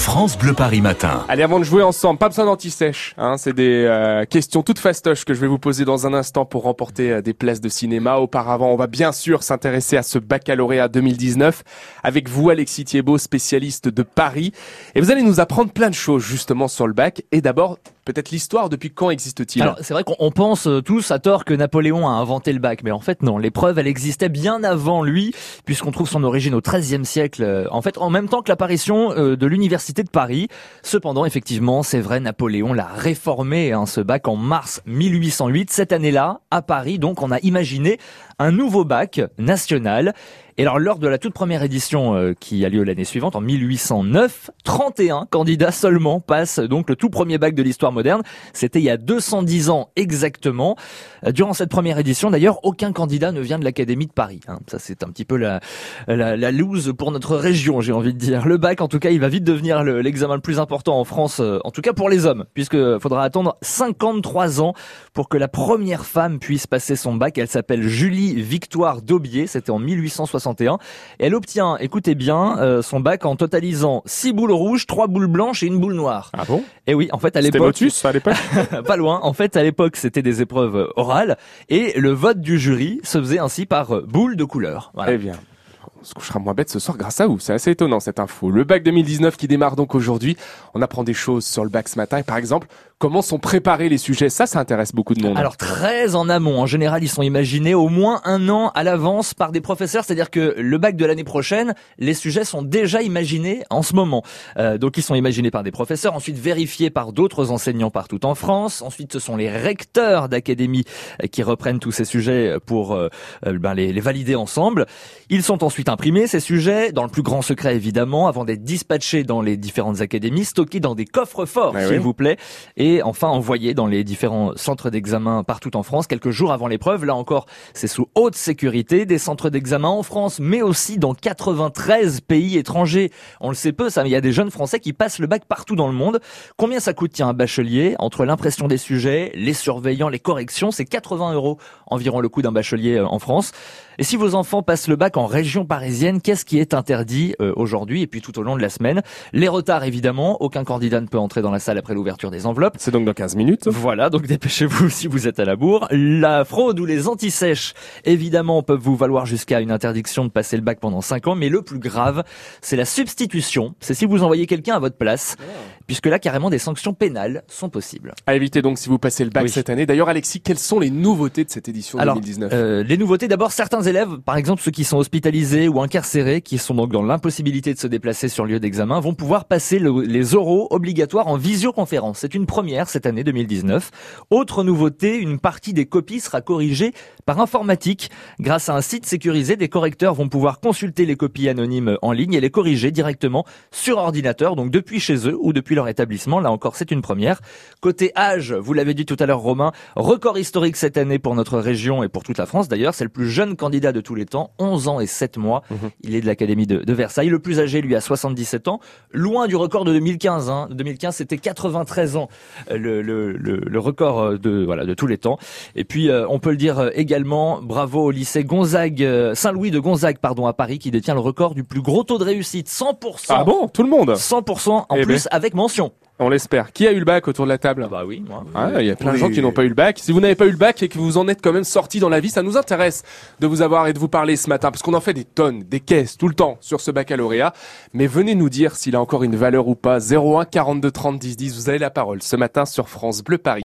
France Bleu Paris Matin. Allez, avant de jouer ensemble, pas besoin d'anti-sèche. Hein, c'est des euh, questions toutes fastoches que je vais vous poser dans un instant pour remporter euh, des places de cinéma. Auparavant, on va bien sûr s'intéresser à ce baccalauréat 2019 avec vous, Alexis Thiebaud, spécialiste de Paris. Et vous allez nous apprendre plein de choses justement sur le bac. Et d'abord, peut-être l'histoire, depuis quand existe-t-il Alors c'est vrai qu'on pense euh, tous à tort que Napoléon a inventé le bac, mais en fait non, l'épreuve elle existait bien avant lui, puisqu'on trouve son origine au XIIIe siècle, euh, en fait en même temps que l'apparition euh, de l'université de Paris. Cependant effectivement c'est vrai, Napoléon l'a réformé, hein, ce bac en mars 1808. Cette année-là, à Paris, donc on a imaginé un nouveau bac national. Et alors lors de la toute première édition euh, qui a lieu l'année suivante, en 1809, 31 candidats seulement passent donc le tout premier bac de l'histoire moderne. C'était il y a 210 ans exactement. Euh, durant cette première édition, d'ailleurs, aucun candidat ne vient de l'Académie de Paris. Hein. Ça c'est un petit peu la, la, la loose pour notre région, j'ai envie de dire. Le bac, en tout cas, il va vite devenir l'examen le, plus important en France, euh, en tout cas pour les hommes, puisque faudra attendre 53 ans pour que la première femme puisse passer son bac. Elle s'appelle Julie Victoire Daubier. C'était en 1860 elle obtient, écoutez bien, euh, son bac en totalisant 6 boules rouges, 3 boules blanches et une boule noire. Ah bon? Et oui, en fait à l'époque... Motus à l'époque Pas loin. En fait, à l'époque, c'était des épreuves orales et le vote du jury se faisait ainsi par boule de couleur. Voilà. Eh bien, on se couchera moins bête ce soir grâce à vous. C'est assez étonnant cette info. Le bac 2019 qui démarre donc aujourd'hui. On apprend des choses sur le bac ce matin. Et par exemple, comment sont préparés les sujets Ça, ça intéresse beaucoup de monde. Alors très en amont. En général, ils sont imaginés au moins un an à l'avance par des professeurs. C'est-à-dire que le bac de l'année prochaine, les sujets sont déjà imaginés en ce moment. Euh, donc ils sont imaginés par des professeurs, ensuite vérifiés par d'autres enseignants partout en France. Ensuite, ce sont les recteurs d'académie euh, qui reprennent tous ces sujets pour euh, euh, ben, les, les valider ensemble. Ils sont ensuite imprimés ces sujets dans le plus grand secret évidemment, avant d'être dispatchés dans les différentes académies, stockés dans des coffres forts, eh s'il vous plaît. Et et enfin envoyé dans les différents centres d'examen partout en France quelques jours avant l'épreuve. Là encore, c'est sous haute sécurité, des centres d'examen en France, mais aussi dans 93 pays étrangers. On le sait peu, ça, mais il y a des jeunes Français qui passent le bac partout dans le monde. Combien ça coûte, tiens, un bachelier? Entre l'impression des sujets, les surveillants, les corrections, c'est 80 euros environ le coût d'un bachelier euh, en France. Et si vos enfants passent le bac en région parisienne, qu'est-ce qui est interdit euh, aujourd'hui et puis tout au long de la semaine? Les retards, évidemment. Aucun candidat ne peut entrer dans la salle après l'ouverture des enveloppes. C'est donc dans 15 minutes. Voilà, donc dépêchez-vous si vous êtes à la bourre. La fraude ou les antisèches, évidemment, peuvent vous valoir jusqu'à une interdiction de passer le bac pendant 5 ans. Mais le plus grave, c'est la substitution. C'est si vous envoyez quelqu'un à votre place, puisque là, carrément, des sanctions pénales sont possibles. À éviter donc si vous passez le bac cette année. D'ailleurs, Alexis, quelles sont les nouveautés de cette édition Alors, 2019 euh, Les nouveautés, d'abord, certains élèves, par exemple ceux qui sont hospitalisés ou incarcérés, qui sont donc dans l'impossibilité de se déplacer sur lieu d'examen, vont pouvoir passer le, les oraux obligatoires en visioconférence. C'est une première cette année 2019. Autre nouveauté, une partie des copies sera corrigée par informatique. Grâce à un site sécurisé, des correcteurs vont pouvoir consulter les copies anonymes en ligne et les corriger directement sur ordinateur, donc depuis chez eux ou depuis leur établissement. Là encore, c'est une première. Côté âge, vous l'avez dit tout à l'heure, Romain, record historique cette année pour notre région et pour toute la France d'ailleurs. C'est le plus jeune candidat de tous les temps, 11 ans et 7 mois. Mhm. Il est de l'Académie de, de, Versailles. Le plus âgé, lui, a 77 ans. Loin du record de 2015. Hein. 2015, c'était 93 ans, euh, le, le, le, le, record euh, de, voilà, de tous les temps. Et puis, euh, on peut le dire également, bravo au lycée Gonzague, Saint-Louis de Gonzague, pardon, à Paris, qui détient le record du plus gros taux de réussite. 100%. Ah bon? Tout le monde? 100% en eh plus ben. avec mention. On l'espère. Qui a eu le bac autour de la table? Bah oui, moi. Ah, il y a plein de gens qui n'ont pas eu le bac. Si vous n'avez pas eu le bac et que vous en êtes quand même sorti dans la vie, ça nous intéresse de vous avoir et de vous parler ce matin parce qu'on en fait des tonnes, des caisses tout le temps sur ce baccalauréat. Mais venez nous dire s'il a encore une valeur ou pas. 01 42 30 10 10. Vous avez la parole ce matin sur France Bleu Paris.